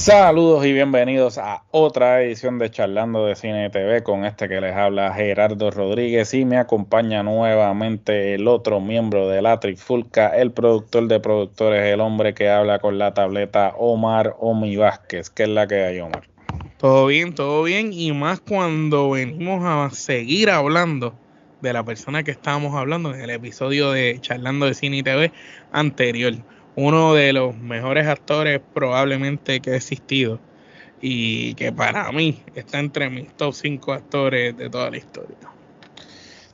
Saludos y bienvenidos a otra edición de Charlando de Cine TV con este que les habla Gerardo Rodríguez y me acompaña nuevamente el otro miembro de la Trifulca, el productor de productores, el hombre que habla con la tableta Omar Omi Vázquez. ¿Qué es la que hay, Omar? Todo bien, todo bien y más cuando venimos a seguir hablando de la persona que estábamos hablando en el episodio de Charlando de Cine TV anterior uno de los mejores actores probablemente que ha existido y que para mí está entre mis top 5 actores de toda la historia.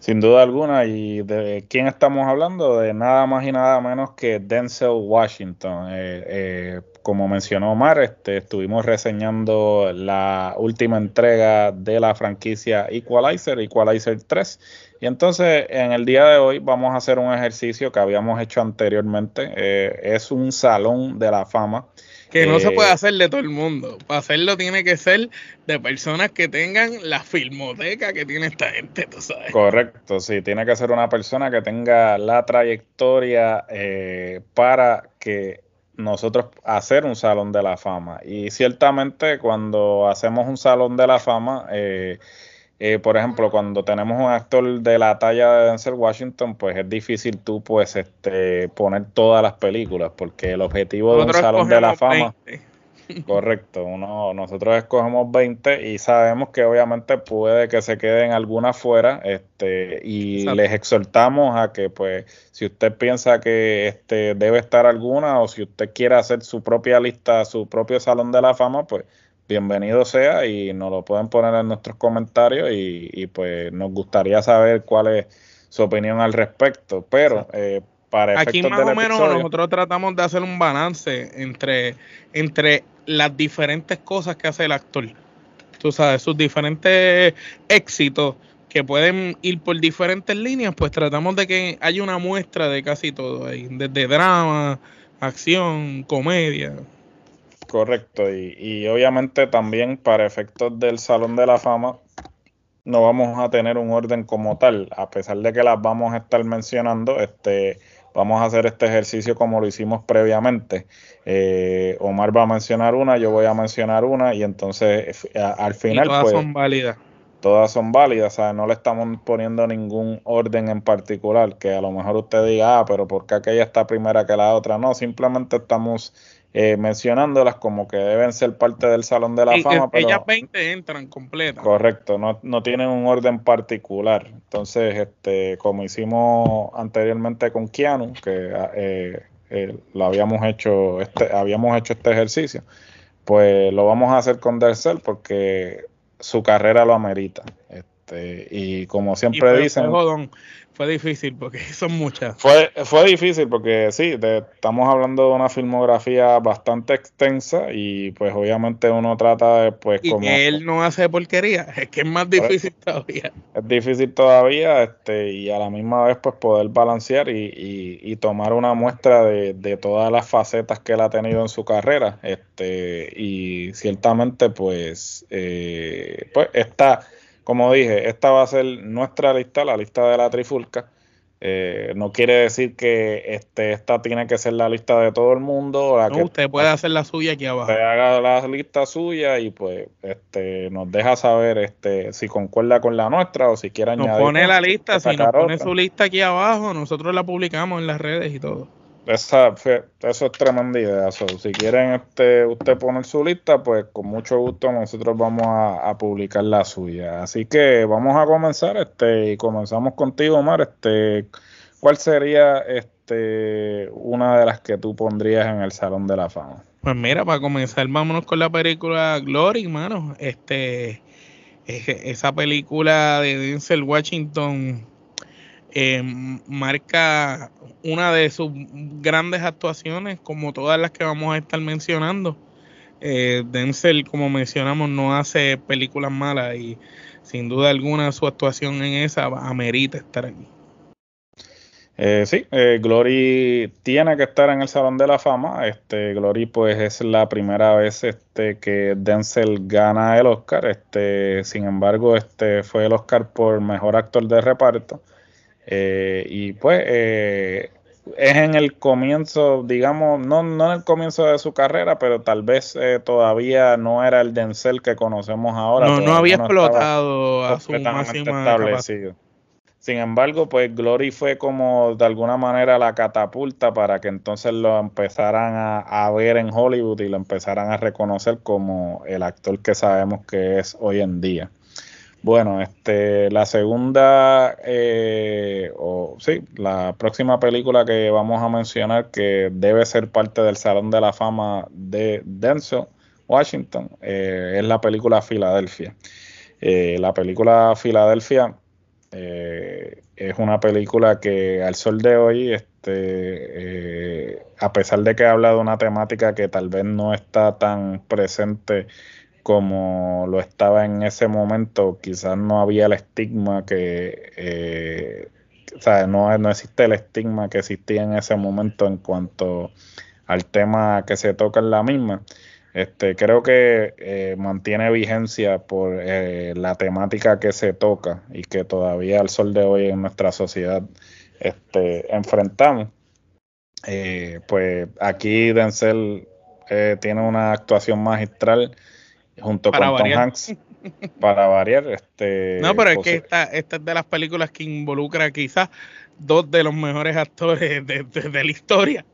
Sin duda alguna, y de quién estamos hablando, de nada más y nada menos que Denzel Washington. Eh, eh, como mencionó Omar, este, estuvimos reseñando la última entrega de la franquicia Equalizer, Equalizer 3. Y entonces en el día de hoy vamos a hacer un ejercicio que habíamos hecho anteriormente. Eh, es un salón de la fama. Que no se puede hacer de todo el mundo. Para hacerlo tiene que ser de personas que tengan la filmoteca que tiene esta gente, tú sabes. Correcto, sí, tiene que ser una persona que tenga la trayectoria eh, para que nosotros hacer un salón de la fama. Y ciertamente cuando hacemos un salón de la fama, eh, eh, por ejemplo, cuando tenemos un actor de la talla de Denzel Washington, pues es difícil tú pues este poner todas las películas, porque el objetivo de un salón de la fama... Correcto, uno, nosotros escogemos 20 y sabemos que obviamente puede que se queden algunas fuera este, y les exhortamos a que pues si usted piensa que este, debe estar alguna o si usted quiere hacer su propia lista, su propio salón de la fama, pues bienvenido sea y nos lo pueden poner en nuestros comentarios y, pues nos gustaría saber cuál es su opinión al respecto, pero... Eh, para Aquí más o menos nosotros tratamos de hacer un balance entre, entre las diferentes cosas que hace el actor. Tú sabes, sus diferentes éxitos que pueden ir por diferentes líneas, pues tratamos de que haya una muestra de casi todo ahí, desde drama, acción, comedia. Correcto, y, y obviamente también para efectos del Salón de la Fama no vamos a tener un orden como tal, a pesar de que las vamos a estar mencionando, este Vamos a hacer este ejercicio como lo hicimos previamente. Eh, Omar va a mencionar una, yo voy a mencionar una y entonces al final... todas pues, son válidas. Todas son válidas, No le estamos poniendo ningún orden en particular, que a lo mejor usted diga, ah, pero ¿por qué aquella está primera que la otra? No, simplemente estamos eh, mencionándolas como que deben ser parte del Salón de la Fama. pero, ellas 20 entran completas. Correcto, no, no tienen un orden particular. Entonces, este, como hicimos anteriormente con Keanu, que eh, eh, lo habíamos hecho, este, habíamos hecho este ejercicio, pues lo vamos a hacer con Dercel porque su carrera lo amerita. Este, y como siempre dicen fue difícil porque son muchas. Fue, fue difícil porque sí, estamos hablando de una filmografía bastante extensa y pues obviamente uno trata de pues y que él no hace porquería, es que es más difícil todavía. Es difícil todavía este y a la misma vez pues poder balancear y, y, tomar una muestra de, de, todas las facetas que él ha tenido en su carrera este y ciertamente pues eh, pues está como dije, esta va a ser nuestra lista, la lista de la trifulca. Eh, no quiere decir que este, esta tiene que ser la lista de todo el mundo. no, usted puede hacer la suya aquí abajo. Usted haga la lista suya y pues este, nos deja saber este, si concuerda con la nuestra o si quiere añadir. Nos pone la lista, si nos pone su lista aquí abajo, nosotros la publicamos en las redes y todo. Esa, eso es tremenda idea. si quieren este, usted poner su lista, pues con mucho gusto nosotros vamos a, publicar la suya. Así que vamos a comenzar, este, y comenzamos contigo, Omar. Este, ¿cuál sería este una de las que tú pondrías en el Salón de la Fama? Pues mira, para comenzar, vámonos con la película Glory, mano. Este, esa película de Denzel Washington eh, marca una de sus grandes actuaciones, como todas las que vamos a estar mencionando. Eh, Denzel, como mencionamos, no hace películas malas y sin duda alguna su actuación en esa amerita estar aquí. Eh, sí, Glory tiene que estar en el Salón de la Fama. Este, Glory, pues, es la primera vez este, que Denzel gana el Oscar. Este, sin embargo, este fue el Oscar por mejor actor de reparto. Eh, y pues es en el comienzo, digamos, no, no en el comienzo de su carrera, pero tal vez todavía no era el Denzel que conocemos ahora. No, no había explotado a su máxima establecido. Sin embargo, pues Glory fue como de alguna manera la catapulta para que entonces lo empezaran a, ver en Hollywood y lo empezaran a reconocer como el actor que sabemos que es hoy en día. Bueno, este, la segunda, eh, o sí, la próxima película que vamos a mencionar que debe ser parte del Salón de la Fama de Denzel Washington eh, es la película Filadelfia. Eh, la película Filadelfia eh, es una película que al sol de hoy, este, a pesar de que habla de una temática que tal vez no está tan presente como lo estaba en ese momento, quizás no había el estigma que, eh, o sea, no, no existe el estigma que existía en ese momento en cuanto al tema que se toca en la misma. Este, creo que eh, mantiene vigencia por eh, la temática que se toca y que todavía al sol de hoy en nuestra sociedad este, enfrentamos. Pues aquí Denzel tiene una actuación magistral junto con Tom Hanks para variar. Este, no, pero es que esta, esta es de las películas que involucra quizás dos de los mejores actores de la historia.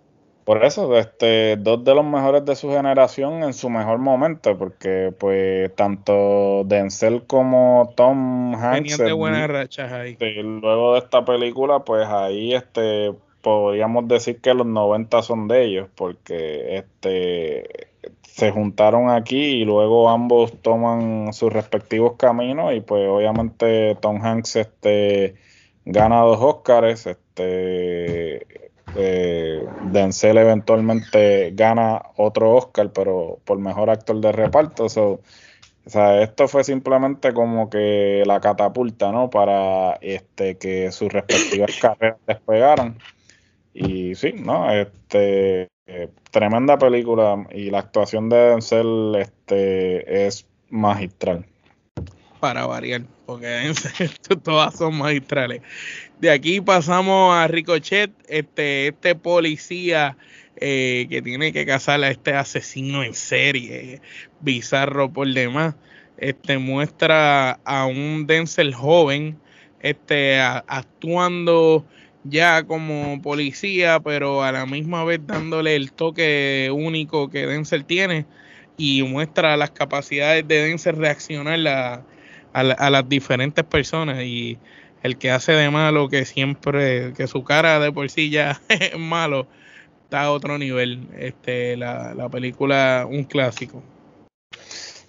Por eso, este, dos de los mejores de su generación en su mejor momento, porque pues tanto Denzel como Tom Hanks de buenas rachas ahí. luego de esta película, pues ahí este podríamos decir que los 90 son de ellos, porque este se juntaron aquí y luego ambos toman sus respectivos caminos y pues obviamente Tom Hanks este gana dos Oscars, este eh, Denzel eventualmente gana otro Oscar, pero por mejor actor de reparto. o sea, esto fue simplemente como que la catapulta, ¿no? Para este que sus respectivas carreras despegaran. Y sí, ¿no? Este tremenda película y la actuación de Denzel este es magistral para variar, porque todas son magistrales. De aquí pasamos a Ricochet, este, este policía eh, que tiene que cazar a este asesino en serie, bizarro por demás. Este muestra a un Denzel joven, este, actuando ya como policía, pero a la misma vez dándole el toque único que Denzel tiene y muestra las capacidades de Denzel reaccionar la a, las diferentes personas y el que hace de malo que siempre que su cara de por sí ya es malo está a otro nivel. Este la, la película un clásico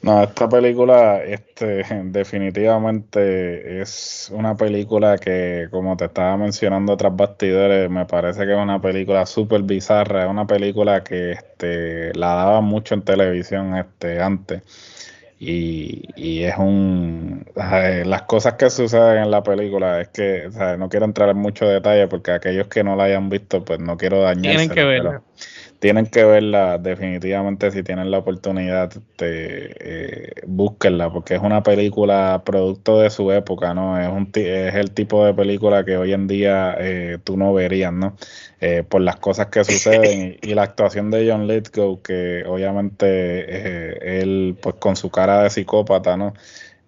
no, esta película este, definitivamente es una película que, como te estaba mencionando tras bastidores, me parece que es una película súper bizarra, es una película que este, la daba mucho en televisión este, antes y, es un... Las cosas que suceden en la película es que no quiero entrar en mucho detalle porque aquellos que no la hayan visto pues no quiero dañar. Tienen que verla. Tienen que verla definitivamente si tienen la oportunidad, de eh, búsquenla porque es una película producto de su época, ¿no? Es, un, es el tipo de película que hoy en día eh, tú no verías, ¿no? Eh, por las cosas que suceden y, la actuación de John Lithgow, que obviamente eh, él, pues con su cara de psicópata, ¿no?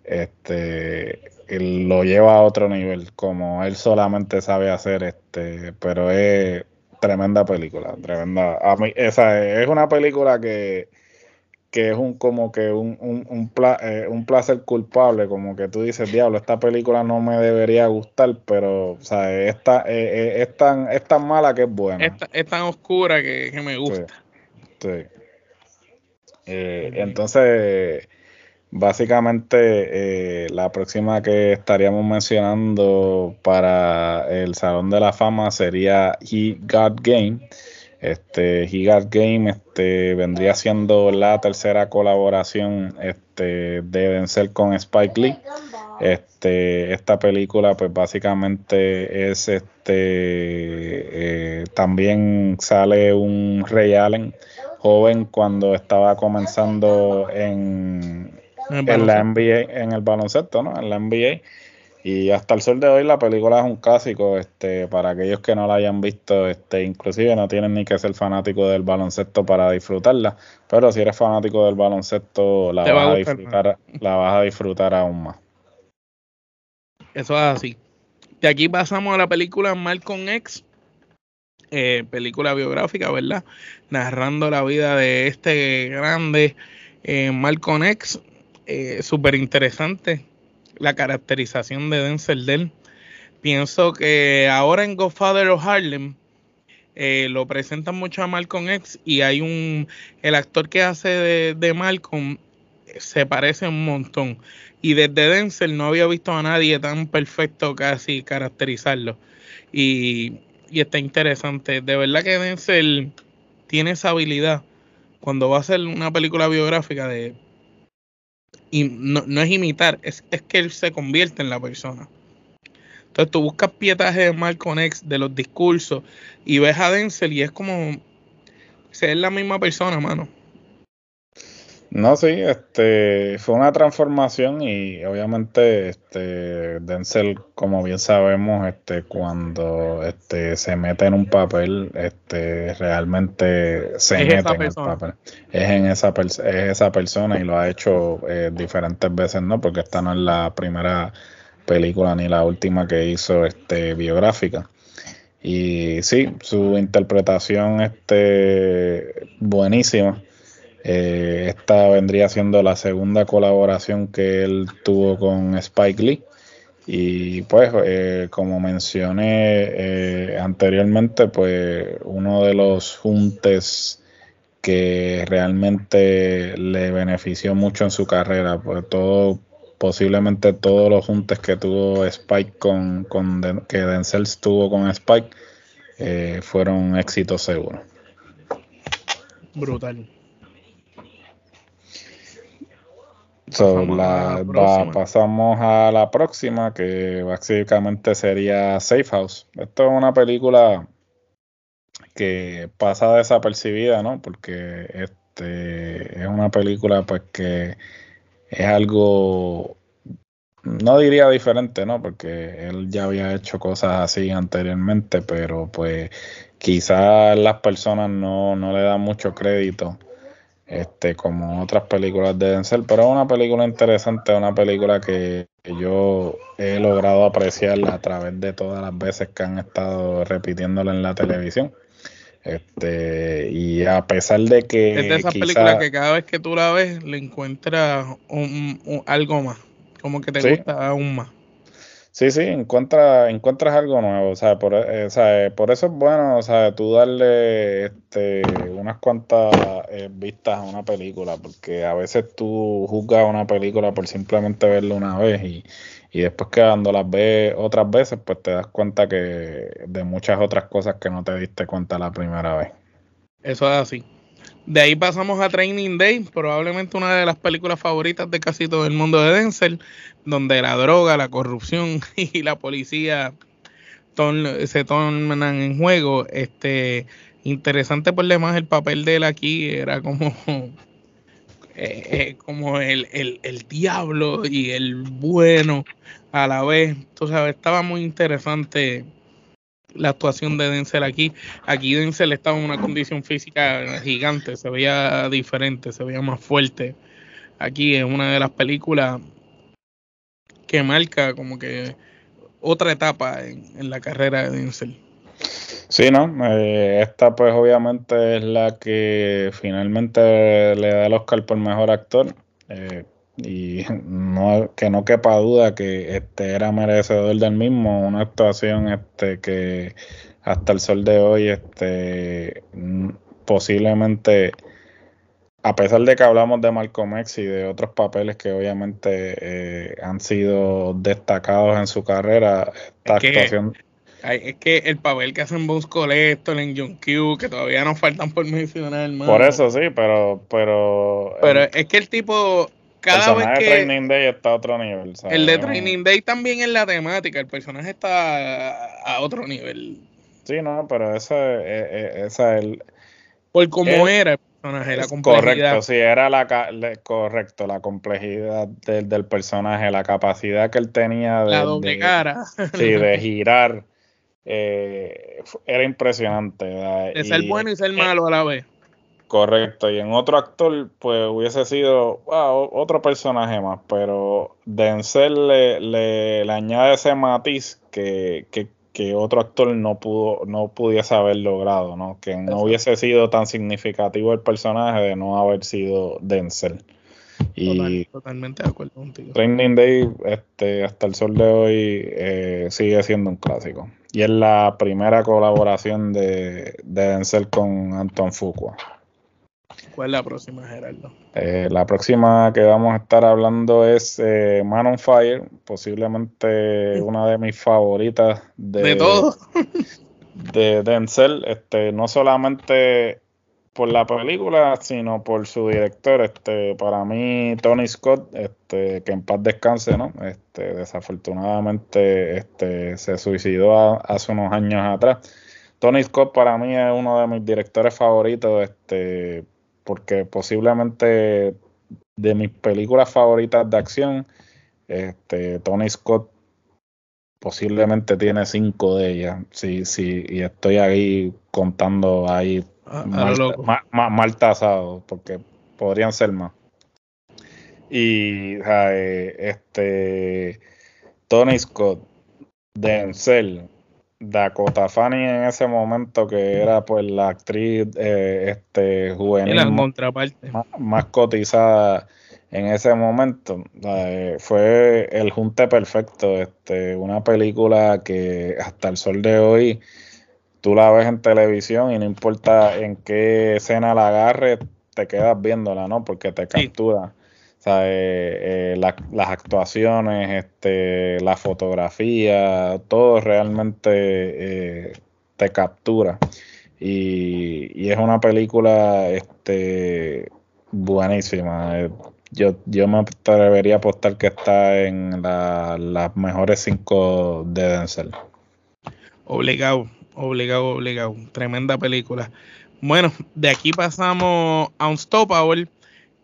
Este, él lo lleva a otro nivel, como él solamente sabe hacer, este, pero es tremenda película, tremenda. A mí, esa es una película que que es un como que un, un, un, eh, un, placer culpable, como que tú dices, diablo, esta película no me debería gustar, pero o sea, esta, eh, eh, es, tan, es tan mala que es buena. Es, tan oscura que, me gusta. Sí. entonces, básicamente, la próxima que estaríamos mencionando para el Salón de la Fama sería He Got Game este, Gigas Game este, vendría siendo la tercera colaboración este, de vencer con Spike Lee. Este, esta película, pues básicamente es este. Eh, también sale un Ray Allen joven cuando estaba comenzando en, en la NBA, en el baloncesto, ¿no? En la NBA. Y hasta el sol de hoy la película es un clásico, este, para aquellos que no la hayan visto, este, inclusive no tienen ni que ser fanático del baloncesto para disfrutarla, pero si eres fanático del baloncesto la vas a, disfrutar, la vas a disfrutar aún más. Eso es así. Y aquí pasamos a la película Malcolm X, eh, película biográfica, ¿verdad? Narrando la vida de este grande eh, Malcolm X, eh, súper interesante la caracterización de Denzel Dell. Pienso que ahora en Godfather of Harlem eh, lo presentan mucho a Malcolm X y hay un el actor que hace de, Malcolm se parece un montón. Y desde Denzel no había visto a nadie tan perfecto casi caracterizarlo. Y, y está interesante. De verdad que Denzel tiene esa habilidad cuando va a hacer una película biográfica de y no, es imitar, es, que él se convierte en la persona. Entonces tú buscas pietaje de Malcolm X de los discursos y ves a Denzel y es como ser la misma persona, mano. No, sí, este fue una transformación y obviamente este Denzel, como bien sabemos, este cuando este se mete en un papel, este realmente se mete en el papel. Es en esa es esa persona y lo ha hecho eh, diferentes veces, ¿no? Porque esta no es la primera película ni la última que hizo este biográfica. Y sí, su interpretación este buenísima eh, esta vendría siendo la segunda colaboración que él tuvo con Spike Lee. Y pues, eh, como mencioné eh, anteriormente, pues uno de los juntes que realmente le benefició mucho en su carrera, pues todo, posiblemente todos los juntes que tuvo Spike con, con que Denzel tuvo con Spike, fueron éxitos seguros. Brutal. Pasamos, a la próxima, que básicamente sería Safe House. Esto es una película que pasa desapercibida, ¿no? Porque este es una película pues que es algo no diría diferente, ¿no? Porque él ya había hecho cosas así anteriormente, pero pues quizás las personas no, no le dan mucho crédito este, como otras películas de Denzel, pero es una película interesante, una película que yo he logrado apreciar a través de todas las veces que han estado repitiéndola en la televisión. Este, y a pesar de que. Es de esas películas que cada vez que tú la ves le encuentras un, algo más, como que te gusta aún más. Sí, sí, encuentra, encuentras algo nuevo, o sea, por, eh, o sea, por eso es bueno, o sea, tú darle este, unas cuantas eh, vistas a una película, porque a veces tú juzgas una película por simplemente verla una vez y, y después que cuando las ves otras veces, pues te das cuenta que de muchas otras cosas que no te diste cuenta la primera vez. Eso es así. De ahí pasamos a Training Day, probablemente una de las películas favoritas de casi todo el mundo de Denzel, donde la droga, la corrupción y la policía se tornan en juego. Este, interesante por demás el papel de él aquí era como, eh, eh, como el, el, el, diablo y el bueno a la vez. Tú sabes, estaba muy interesante la actuación de Denzel aquí. Aquí Denzel estaba en una condición física gigante, se veía diferente, se veía más fuerte. Aquí es una de las películas que marca como que otra etapa en, la carrera de Denzel. Sí, ¿no? Eh, esta pues obviamente es la que finalmente le da el Oscar por mejor actor. Eh, y no que no quepa duda que este era merecedor del mismo una actuación este que hasta el sol de hoy este posiblemente a pesar de que hablamos de Malcolm X y de otros papeles que obviamente eh, han sido destacados en su carrera esta actuación es que el papel que hacen Bones Collector en John Q, que todavía nos faltan por mencionar, Por eso sí, pero. Pero, pero es que el tipo cada vez que. El Training Day está a otro nivel. El de Training Day también es la temática, el personaje está a, otro nivel. Sí, no, pero esa es el. Por cómo era el personaje, la complejidad. Correcto, sí, era la, correcto, la complejidad del, personaje, la capacidad que él tenía de. La doble cara. Sí, de girar. Eh, era impresionante. De ser bueno y ser malo a la vez. Correcto, y en otro actor, pues hubiese sido otro personaje más, pero Denzel le, le, añade ese matiz que, otro actor no pudo, no pudiese haber logrado, ¿no? Que no hubiese sido tan significativo el personaje de no haber sido Denzel. Y totalmente de acuerdo contigo. Training Day, este, hasta el sol de hoy, eh, sigue siendo un clásico. Y es la primera colaboración de, de Denzel con Anton Fuqua. ¿Cuál es la próxima, Gerardo? Eh, la próxima que vamos a estar hablando es eh, Man on Fire, posiblemente una de mis favoritas de, de todo. de Denzel, este, no solamente por la película, sino por su director. Este, para mí, Tony Scott, este, que en paz descanse, ¿no? Este, desafortunadamente, este, se suicidó hace unos años atrás. Tony Scott para mí es uno de mis directores favoritos, este, porque posiblemente de mis películas favoritas de acción, este, Tony Scott posiblemente tiene cinco de ellas. Sí, sí, y estoy ahí contando ahí ah, mal, tasado, porque podrían ser más. Y este Tony Scott, Denzel, Dakota Fanny en ese momento, que era pues la actriz eh, este, juvenil más, cotizada en ese momento, eh, fue el junte perfecto. Este, una película que hasta el sol de hoy tú la ves en televisión y no importa en qué escena la agarres, te quedas viéndola, ¿no? Porque te captura. Eh, eh, las actuaciones, este, la fotografía, todo realmente eh, te captura. Y, es una película este, buenísima. Yo, yo me atrevería a apostar que está en las mejores cinco de Denzel. Obligado, obligado, obligado. Tremenda película. Bueno, de aquí pasamos a Unstoppable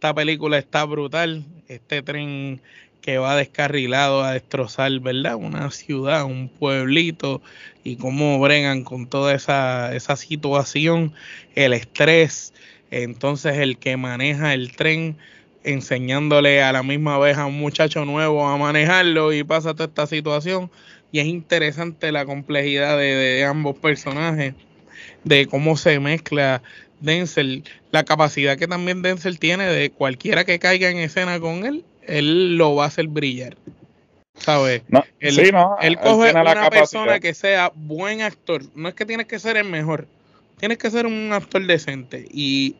esta película está brutal. Este tren que va descarrilado a destrozar, ¿verdad? Una ciudad, un pueblito y cómo bregan con toda esa, esa situación, el estrés. Entonces el que maneja el tren enseñándole a la misma vez a un muchacho nuevo a manejarlo y pasa toda esta situación. Y es interesante la complejidad de, de ambos personajes, de cómo se mezcla Denzel, la capacidad que también Denzel tiene de cualquiera que caiga en escena con él, él lo va a hacer brillar. ¿Sabes? él, él coge una persona que sea buen actor. No es que tienes que ser el mejor, tienes que ser un actor decente. Y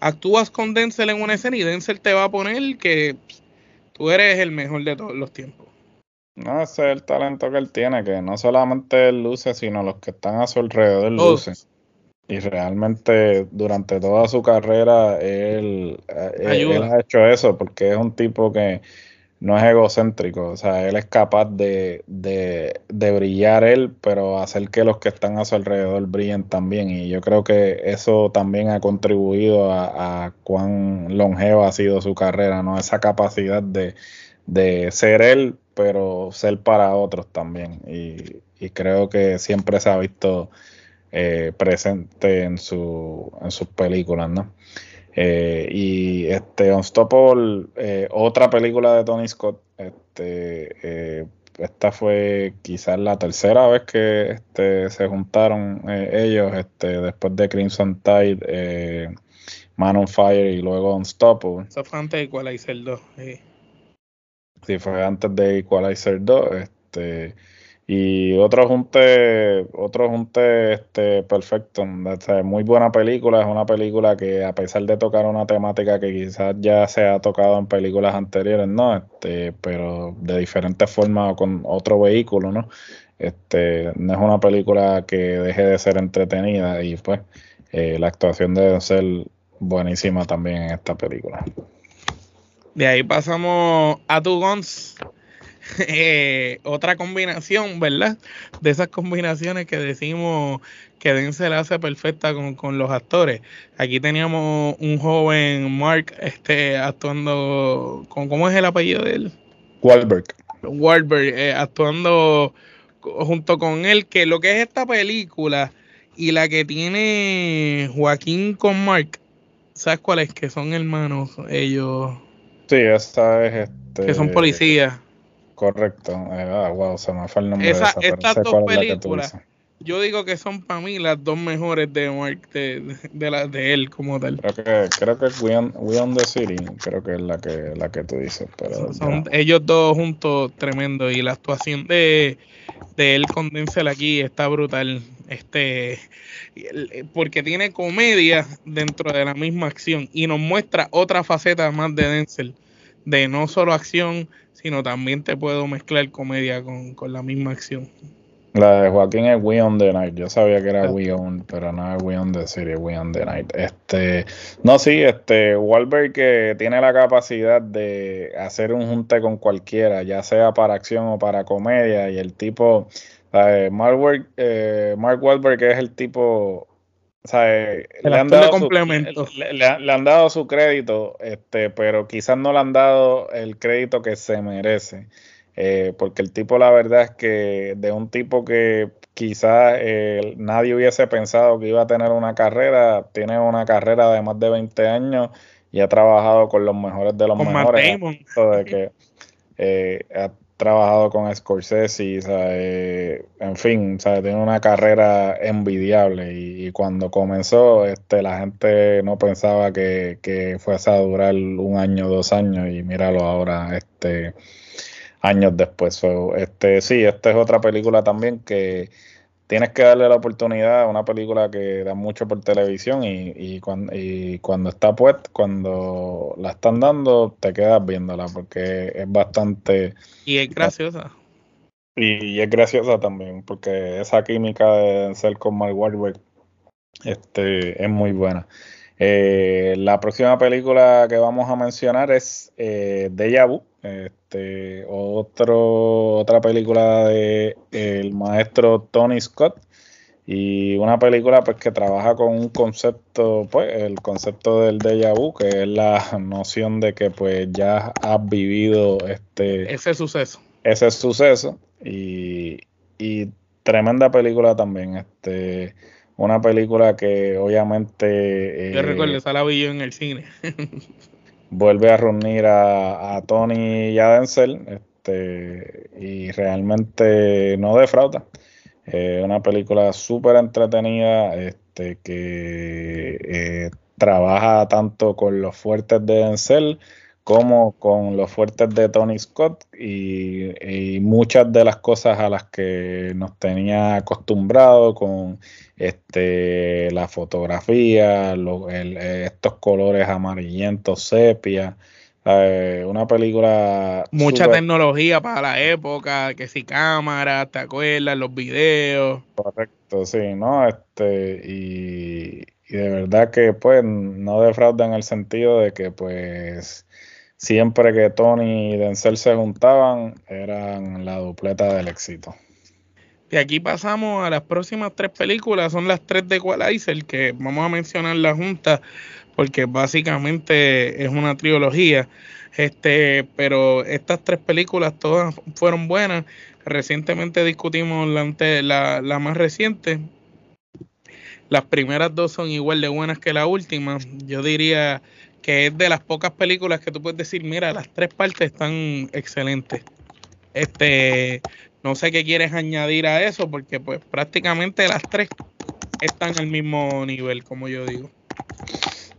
actúas con Denzel en una escena y Denzel te va a poner que tú eres el mejor de todos los tiempos. No, ese es el talento que él tiene, que no solamente él luce, sino los que están a su alrededor lucen. Y realmente durante toda su carrera él, eh, ha hecho eso porque es un tipo que no es egocéntrico, o sea, él es capaz de, de, brillar él, pero hacer que los que están a su alrededor brillen también. Y yo creo que eso también ha contribuido a, cuán longeva ha sido su carrera, ¿no? Esa capacidad de, de ser él, pero ser para otros también. Y, y creo que siempre se ha visto eh, presente en, su, en sus películas, ¿no? Eh, y este Unstoppable, eh, otra película de Tony Scott, este, esta fue quizás la tercera vez que este, se juntaron ellos, este, después de Crimson Tide, Man on Fire y luego Unstoppable. Eso fue antes de Equalizer 2. Sí, fue antes de Equalizer 2. Este, y otro junte, otro junte este, perfecto. muy buena película. Es una película que, a pesar de tocar una temática que quizás ya se ha tocado en películas anteriores, ¿no? Este, pero de diferentes formas o con otro vehículo, ¿no? Este, no es una película que deje de ser entretenida y pues eh, la actuación debe ser buenísima también en esta película. De ahí pasamos a Two Guns. Eh, otra combinación, ¿verdad? De esas combinaciones que decimos que Denzel hace perfecta con, los actores. Aquí teníamos un joven Mark este, actuando con, ¿cómo es el apellido de él? Wahlberg. Wahlberg, eh, actuando junto con él, que lo que es esta película y la que tiene Joaquín con Mark, ¿sabes cuál es? Que son hermanos ellos. Sí, esa es este. Que son policías. Correcto. Ah, wow, se me fue el nombre esa, de esa. Estas dos películas, yo digo que son para mí las dos mejores de Mark, de, de, la, de él como tal. Creo que, creo que We on, We on the City, creo que es la que, la que tú dices. Pero son, ellos dos juntos tremendo y la actuación de, de él con Denzel aquí está brutal. Este, porque tiene comedia dentro de la misma acción y nos muestra otra faceta más de Denzel, de no solo acción, sino también te puedo mezclar comedia con, la misma acción. La de Joaquín es We on the Night. Yo sabía que era We on, pero no es We on the City, We on the Night. Este, no, sí, este, Wahlberg que tiene la capacidad de hacer un junte con cualquiera, ya sea para acción o para comedia, y el tipo, Mark, eh, Mark Wahlberg es el tipo le, han dado su, le, han dado su crédito, este, pero quizás no le han dado el crédito que se merece. Eh, porque el tipo, la verdad es que de un tipo que quizás eh, nadie hubiese pensado que iba a tener una carrera, tiene una carrera de más de 20 años y ha trabajado con los mejores de los mejores. De que, eh, trabajado con Scorsese, ¿sabe? en fin, ¿sabe? tiene una carrera envidiable y, cuando comenzó este, la gente no pensaba que, que fuese a durar un año, dos años y míralo ahora, este años después. este, sí, esta es otra película también que tienes que darle la oportunidad a una película que da mucho por televisión y, y, cuando, y cuando está pues, cuando la están dando, te quedas viéndola porque es bastante... Y es graciosa. Y, es graciosa también, porque esa química de ser con Mark Wahlberg este, es muy buena. Eh, la próxima película que vamos a mencionar es eh, Deja Vu, este, otro, otra película de el maestro Tony Scott y una película pues que trabaja con un concepto, pues el concepto del déjà vu, que es la noción de que pues ya has vivido este ese suceso. Ese suceso y, y tremenda película también, este una película que obviamente... Yo recuerdo, esa la vi yo en el cine. vuelve a reunir a, Tony y a Denzel este, y realmente no defrauda. Eh, una película súper entretenida este, que eh, trabaja tanto con los fuertes de Denzel como con los fuertes de Tony Scott y, muchas de las cosas a las que nos tenía acostumbrado con este la fotografía, estos colores amarillentos, sepia, eh, una película mucha tecnología para la época, que si cámaras, te acuerdas, los videos. Correcto, sí, ¿no? Este y, y de verdad que pues no defrauda en el sentido de que pues siempre que Tony y Denzel se juntaban, eran la dupleta del éxito. Y aquí pasamos a las próximas tres películas, son las tres de Equalizer, que vamos a mencionar la junta, porque básicamente es una trilogía. Este, pero estas tres películas todas fueron buenas. Recientemente discutimos la, la más reciente. Las primeras dos son igual de buenas que la última. Yo diría que es de las pocas películas que tú puedes decir, mira, las tres partes están excelentes. Este, no sé qué quieres añadir a eso, porque pues prácticamente las tres están al mismo nivel, como yo digo.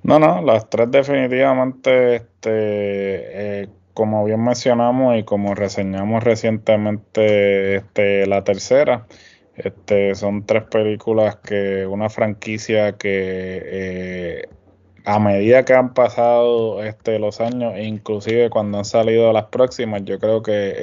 No, no, las tres definitivamente, este, eh, como bien mencionamos y como reseñamos recientemente, este, la tercera, este, son tres películas que una franquicia que eh, a medida que han pasado este, los años, inclusive cuando han salido las próximas, yo creo que eh,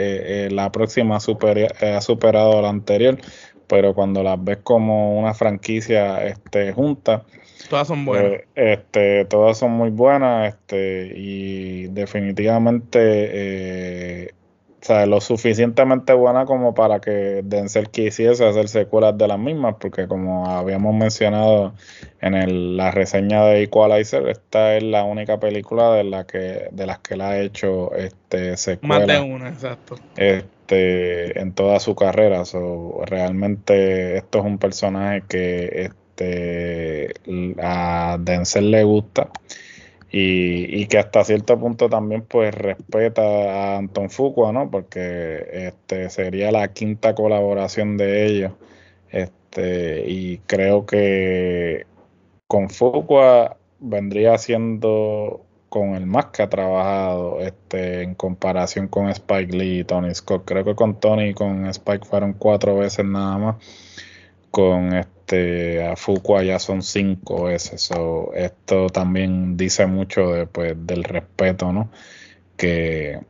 eh, la próxima ha superado a la anterior, pero cuando las ves como una franquicia este, junta, Todas son buenas. Eh, este, todas son muy buenas, este, y definitivamente, eh, o sea, lo suficientemente buena como para que Denzel quisiese hacer secuelas de las mismas, porque como habíamos mencionado en el, la reseña de Equalizer, esta es la única película de la que, de las que la ha hecho este secuela. Más de una, exacto. Este, en toda su carrera. So, realmente esto es un personaje que este, a Denzel le gusta y, que hasta cierto punto también pues respeta a Anton Fuqua, ¿no? Porque este sería la quinta colaboración de ellos. Este, y creo que con Fuqua vendría siendo con el más que ha trabajado este, en comparación con Spike Lee y Tony Scott. Creo que con Tony y con Spike fueron cuatro veces nada más. Con este a Fuqua ya son cinco veces. esto también dice mucho de, pues, del respeto ¿no? que,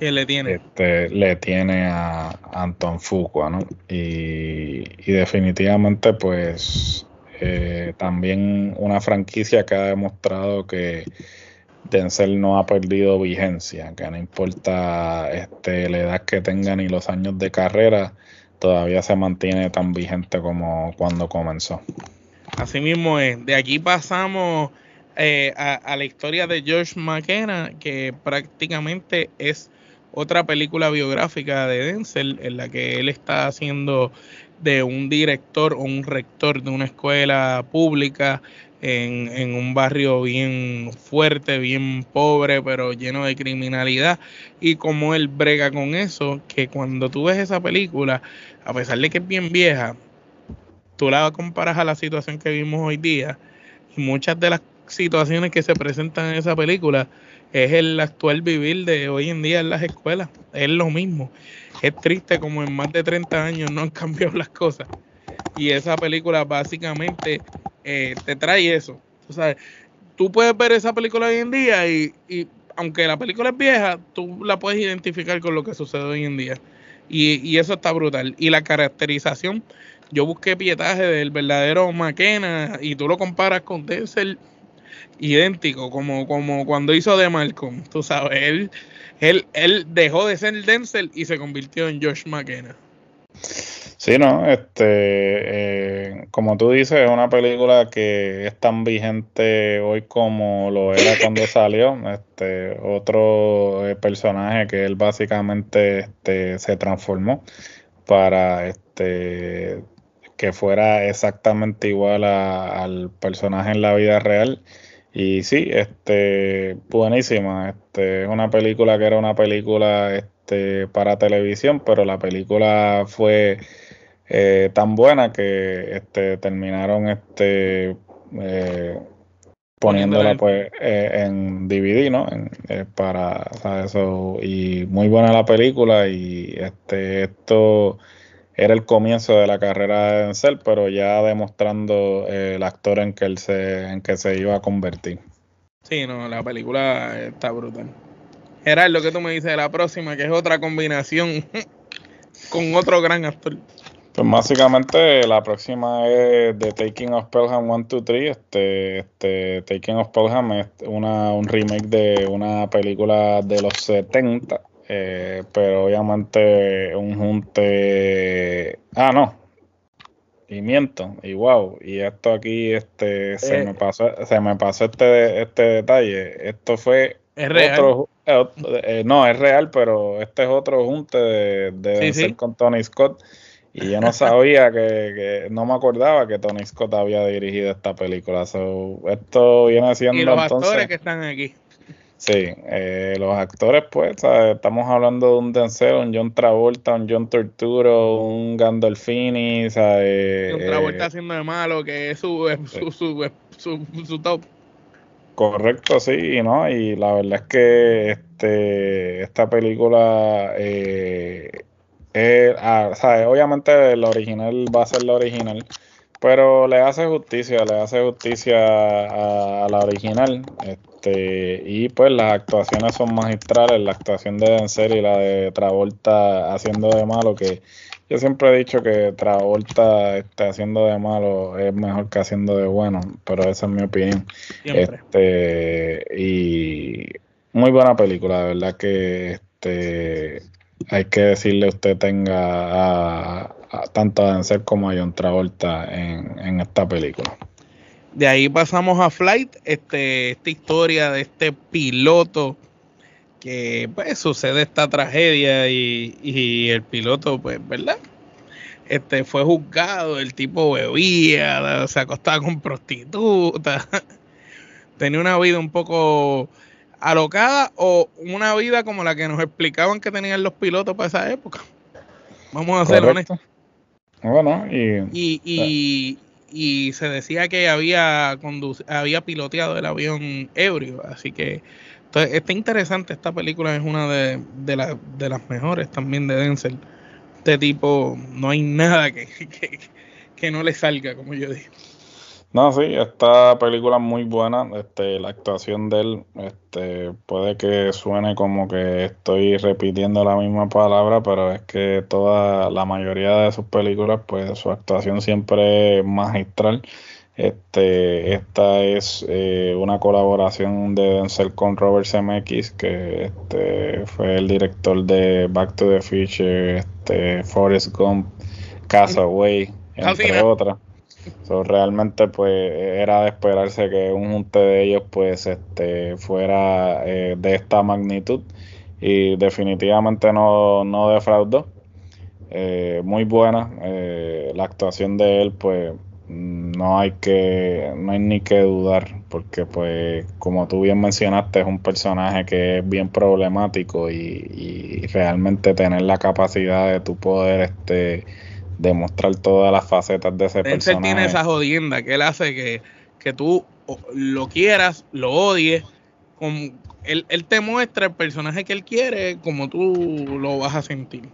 le tiene. Este, le tiene a Anton Fuqua. ¿no? Y, y definitivamente pues eh, también una franquicia que ha demostrado que Denzel no ha perdido vigencia, que no importa este, la edad que tenga ni los años de carrera, todavía se mantiene tan vigente como cuando comenzó. Así mismo es. De aquí pasamos eh, a, la historia de George McKenna, que prácticamente es otra película biográfica de Denzel, en la que él está haciendo de un director o un rector de una escuela pública en, un barrio bien fuerte, bien pobre, pero lleno de criminalidad. Y como él brega con eso, que cuando tú ves esa película, a pesar de que es bien vieja, tú la comparas a la situación que vimos hoy día. Y muchas de las situaciones que se presentan en esa película es el actual vivir de hoy en día en las escuelas. Es lo mismo. Es triste como en más de 30 años no han cambiado las cosas. Y esa película básicamente eh, te trae eso. O sea, tú puedes ver esa película hoy en día y, aunque la película es vieja, tú la puedes identificar con lo que sucede hoy en día. Y, eso está brutal. Y la caracterización, yo busqué pietaje del verdadero McKenna y tú lo comparas con Denzel idéntico, como, como cuando hizo de Malcolm. Tú sabes, él, él, él dejó de ser Denzel y se convirtió en Josh McKenna. Sí, no, este, eh, como tú dices, es una película que es tan vigente hoy como lo era cuando salió. Este, otro eh, personaje que él básicamente este, se transformó para este que fuera exactamente igual al personaje en la vida real. Y sí, este, buenísima. Este, es una película que era una película este, para televisión, pero la película fue eh, tan buena que este, terminaron este, eh, poniéndola pues eh, en DVD, ¿no? para eso y muy buena la película y este esto era el comienzo de la carrera de Denzel, pero ya demostrando el actor en que él se en que se iba a convertir. Sí, no, la película está brutal. Era lo que tú me dices de la próxima, que es otra combinación con otro gran actor. Pues básicamente la próxima es The Taking of Pelham 1, 2, 3. Este, este, Taking of Pelham es una, un remake de una película de los 70, eh, pero obviamente un junte... Ah, no. Y miento, y wow, y esto aquí este, se, eh. me pasó, se me pasó este, este detalle. Esto fue es real. Eh, no, es real, pero este es otro junte de, de con Tony Scott. Y yo no sabía que, no me acordaba que Tony Scott había dirigido esta película. esto viene siendo. Y los actores que están aquí. Sí, eh, los actores, pues, estamos hablando de un Denzel, un John Travolta, un John Torturo, un Gandolfini, ¿sabes? John Travolta haciendo de malo, que es su, su, su, su, top. Correcto, sí, ¿no? Y la verdad es que este, esta película eh, eh, ah, obviamente la original va a ser la original, pero le hace justicia, le hace justicia a, la original. Este, y pues las actuaciones son magistrales, la actuación de Denzel y la de Travolta haciendo de malo, que, Yo siempre he dicho que Travolta este, haciendo de malo es mejor que haciendo de bueno, pero esa es mi opinión. Este, y muy buena película, de verdad que este, hay que decirle usted tenga a, tanto a Denzel como a John Travolta en, en esta película. De ahí pasamos a Flight, este, esta historia de este piloto que pues sucede esta tragedia y, el piloto, pues, ¿verdad? Este fue juzgado, el tipo bebía, se acostaba con prostitutas, tenía una vida un poco alocada o una vida como la que nos explicaban que tenían los pilotos para esa época. Vamos a ser honestos. Bueno, y, y, y, se decía que había, había piloteado el avión ebrio, así que entonces, está interesante, esta película es una de, de, las mejores también de Denzel. Este tipo, no hay nada que, que, no le salga, como yo digo. No, sí, esta película es muy buena. Este, la actuación de él, este, puede que suene como que estoy repitiendo la misma palabra, pero es que toda la mayoría de sus películas, pues su actuación siempre es magistral. Este, esta es eh, una colaboración de Denzel con Robert Zemeckis, que este, fue el director de Back to the Future, este, Forrest Gump, Castaway, entre otras. realmente pues era de esperarse que un junte de ellos pues este fuera eh, de esta magnitud y definitivamente no, no defraudó. Eh, muy buena. la actuación de él pues no hay que no hay ni que dudar porque pues como tú bien mencionaste es un personaje que es bien problemático y, realmente tener la capacidad de tu poder este demostrar todas las facetas de ese personaje tiene esa jodienda que él hace que, que tú lo quieras lo odies. Con, él, él te muestra el personaje que él quiere como tú lo vas a sentir.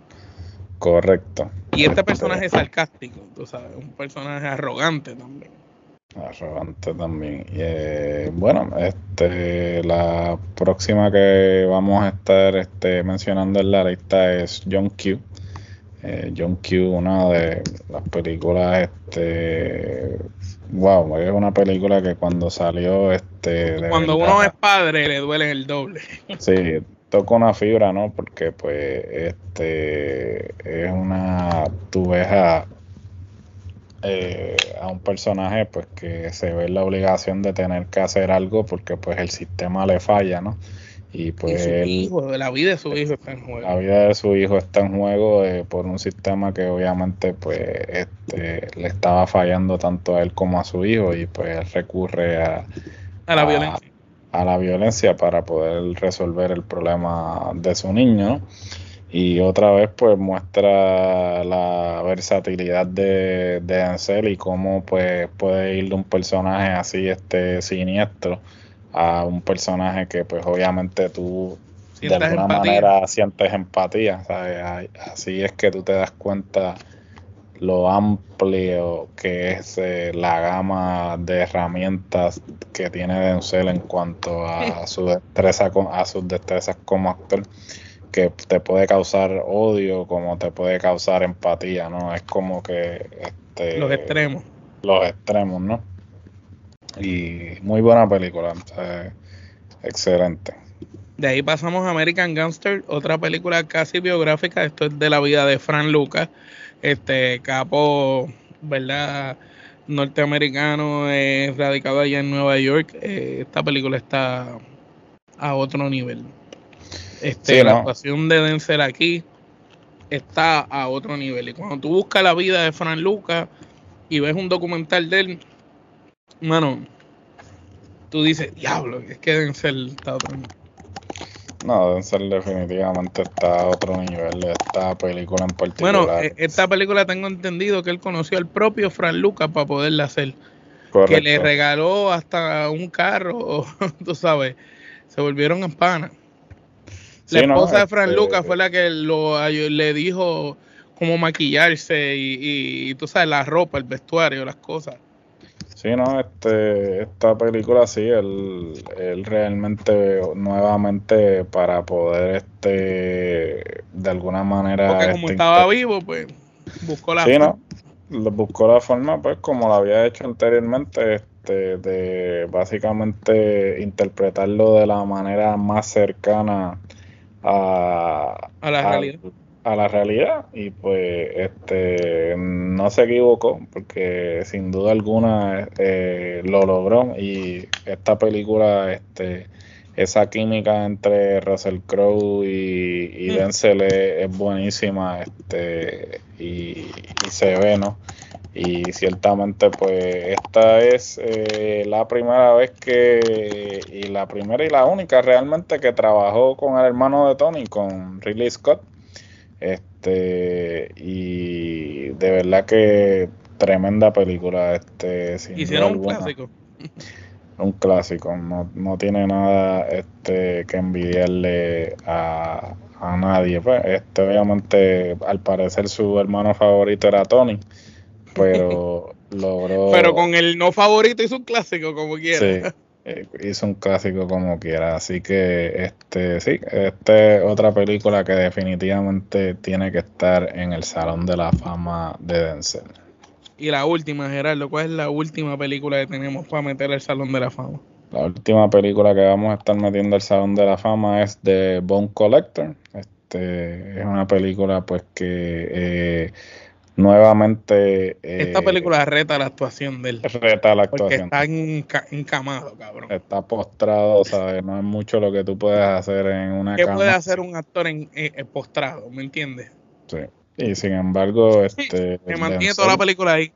Correcto. Y este personaje es sarcástico, tú sabes, un personaje arrogante también. Arrogante también. Eh, bueno, este, la próxima que vamos a estar este, mencionando en la lista es John Q. Eh, John Q, una de las películas, este, wow, es una película que cuando salió, este, cuando uno es padre le duele el doble. Sí, toca una fibra, ¿no? Porque pues este es una, tú ves a, eh, a un personaje pues que se ve la obligación de tener que hacer algo porque pues el sistema le falla, ¿no? Y pues la vida de su hijo está en juego. La vida de su hijo está en juego eh, por un sistema que obviamente pues este, le estaba fallando tanto a él como a su hijo y pues recurre a, a la violencia a la violencia para poder resolver el problema de su niño. Y otra vez pues muestra la versatilidad de, de Ansel y cómo pues puede ir de un personaje así este siniestro a un personaje que pues obviamente tú de alguna manera sientes empatía. Así es que tú te das cuenta lo amplio que es eh, la gama de herramientas que tiene Denzel en cuanto a su destreza a sus destrezas como actor que te puede causar odio como te puede causar empatía no es como que este, los extremos. los extremos no y muy buena película excelente. De ahí pasamos a American Gangster otra película casi biográfica esto es de la vida de Frank Lucas este capo, ¿verdad? Norteamericano, es radicado allá en Nueva York. Eh, esta película está a otro nivel. Este, La actuación de Denzel aquí está a otro nivel. Y cuando tú buscas la vida de Fran Lucas y ves un documental de él, mano, tú dices, diablo, es que Denzel está. No, Denzel definitivamente está a otro nivel de esta película en particular. Bueno, esta película tengo entendido que él conoció al propio Fran Lucas para poderla hacer. Que le regaló hasta un carro, tú sabes. Se volvieron en pana. La esposa de Fran este, Lucas fue la que lo, le dijo cómo maquillarse y, y, tú sabes, la ropa, el vestuario, las cosas. Sí, no, este, esta película sí, él, él realmente nuevamente para poder este de alguna manera porque como estaba vivo pues buscó la sí, ¿no? buscó la forma, pues, como lo había hecho anteriormente, este, de básicamente interpretarlo de la manera más cercana a, a la realidad. A la realidad y pues este no se equivocó porque sin duda alguna eh, lo logró. Y esta película este esa química entre Russell Crowe y, y mm. Denzel es, buenísima este y, se ve no y ciertamente pues esta es eh, la primera vez que y la primera y la única realmente que trabajó con el hermano de Tony con Ridley Scott este y de verdad que tremenda película este hicieron un clásico un clásico, no, no tiene nada este que envidiarle a, a nadie. Pues, este, obviamente, al parecer su hermano favorito era Tony, pero logró. Pero con el no favorito hizo un clásico como quiera. Sí, eh, hizo un clásico como quiera. Así que, este, sí, este es otra película que definitivamente tiene que estar en el Salón de la Fama de Denzel. Y la última, Gerardo, ¿cuál es la última película que tenemos para meter al Salón de la Fama? La última película que vamos a estar metiendo al Salón de la Fama es de Bone Collector. Este, es una película pues que eh, nuevamente... Eh, Esta película reta la actuación del... Reta la actuación. Porque está encamado, cabrón. Está postrado, ¿sabes? No es mucho lo que tú puedes hacer en una ¿Qué puede hacer un actor en, eh, postrado? ¿Me entiendes? Sí. Y sin embargo, este. Se mantiene toda la película ahí.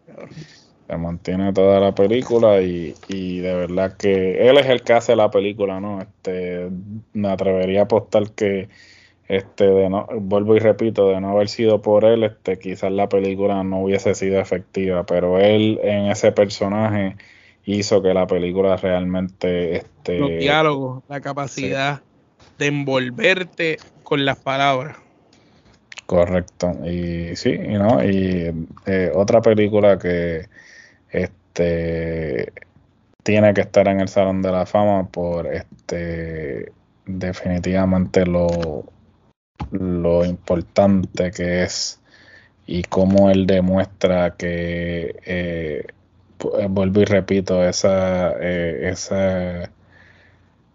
Se mantiene toda la película y, y de verdad que él es el que hace la película, ¿no? Este, me atrevería a apostar que, este, de no, vuelvo y repito, de no haber sido por él, este, quizás la película no hubiese sido efectiva, pero él en ese personaje hizo que la película realmente, este, los diálogos, la capacidad de envolverte con las palabras. Correcto. Y sí, y no, y eh, otra película que este tiene que estar en el Salón de la Fama por este definitivamente lo, lo importante que es y cómo él demuestra que eh, vuelvo y repito esa eh, esa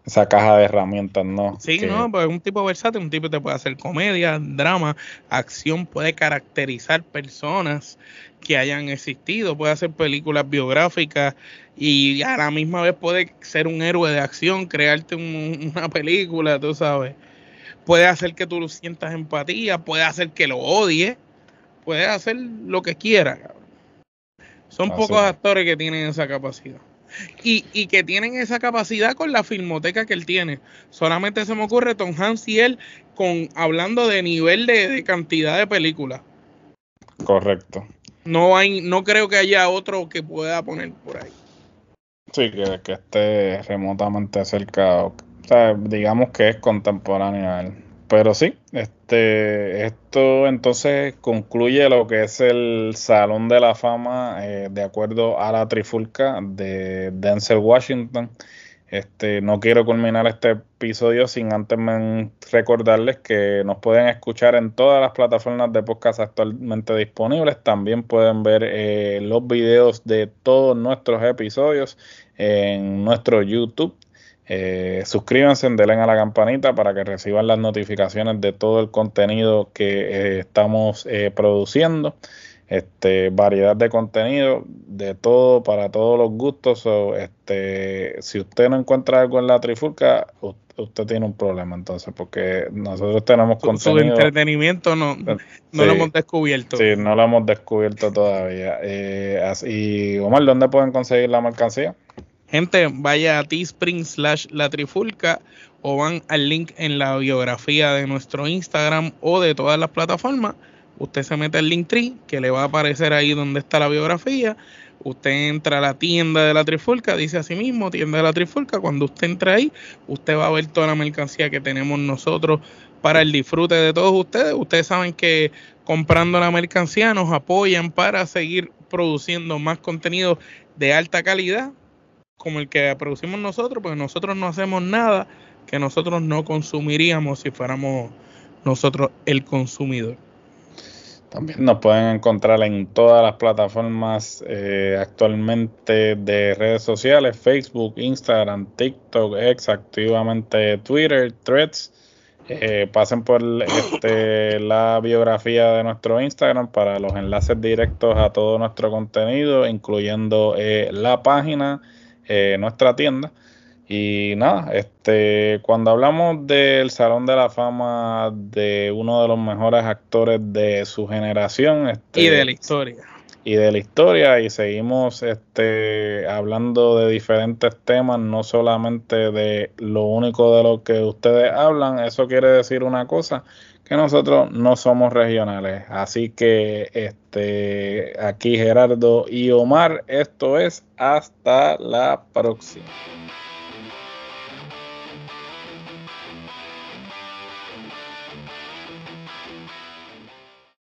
esa caja de herramientas, ¿no? Sí, no, pues es un tipo versátil, un tipo que te puede hacer comedia, drama, acción, puede caracterizar personas que hayan existido, puede hacer películas biográficas y a la misma vez puede ser un héroe de acción, crearte una película, tú sabes. Puede hacer que tú sientas empatía, puede hacer que lo odie, puede hacer lo que quiera. Son pocos actores que tienen esa capacidad y, y, que tienen esa capacidad con la filmoteca que él tiene. Solamente se me ocurre Tom Hanks y él con hablando de nivel de, cantidad de películas. Correcto. No hay, no creo que haya otro que pueda poner por ahí. Sí, que, que esté remotamente cerca, o digamos que es contemporáneo a él. Pero sí, este, esto entonces concluye lo que es el Salón de la Fama eh, de acuerdo a la trifulca de Denzel Washington. Este, no quiero culminar este episodio sin antes recordarles que nos pueden escuchar en todas las plataformas de podcast actualmente disponibles. También pueden ver eh, los videos de todos nuestros episodios en nuestro YouTube eh, suscríbanse, denle a la campanita para que reciban las notificaciones de todo el contenido que eh, estamos eh, produciendo. Este, variedad de contenido, de todo, para todos los gustos. este, si usted no encuentra algo en la trifulca, usted tiene un problema entonces, porque nosotros tenemos contenido. Su entretenimiento no, no lo hemos descubierto. Sí, no lo hemos descubierto todavía. Eh, así, Omar, ¿dónde pueden conseguir la mercancía? Gente, vaya a Teespring slash la trifulca o van al link en la biografía de nuestro Instagram o de todas las plataformas. Usted se mete el link tree que le va a aparecer ahí donde está la biografía. Usted entra a la tienda de la Trifulca, dice así mismo, tienda de la Trifulca. Cuando usted entre ahí, usted va a ver toda la mercancía que tenemos nosotros para el disfrute de todos ustedes. Ustedes saben que comprando la mercancía nos apoyan para seguir produciendo más contenido de alta calidad como el que producimos nosotros, porque nosotros no hacemos nada que nosotros no consumiríamos si fuéramos nosotros el consumidor. También nos pueden encontrar en todas las plataformas eh, actualmente de redes sociales, Facebook, Instagram, TikTok, X, activamente Twitter, Threads. Eh, pasen por este, la biografía de nuestro Instagram para los enlaces directos a todo nuestro contenido, incluyendo eh, la página, nuestra tienda. Y nada, este, cuando hablamos del Salón de la Fama de uno de los mejores actores de su generación. Este, y de la historia. Y de la historia, y seguimos este, hablando de diferentes temas, no solamente de lo único de lo que ustedes hablan, eso quiere decir una cosa, que nosotros no somos regionales. Así que este, aquí Gerardo y Omar, esto es hasta la próxima.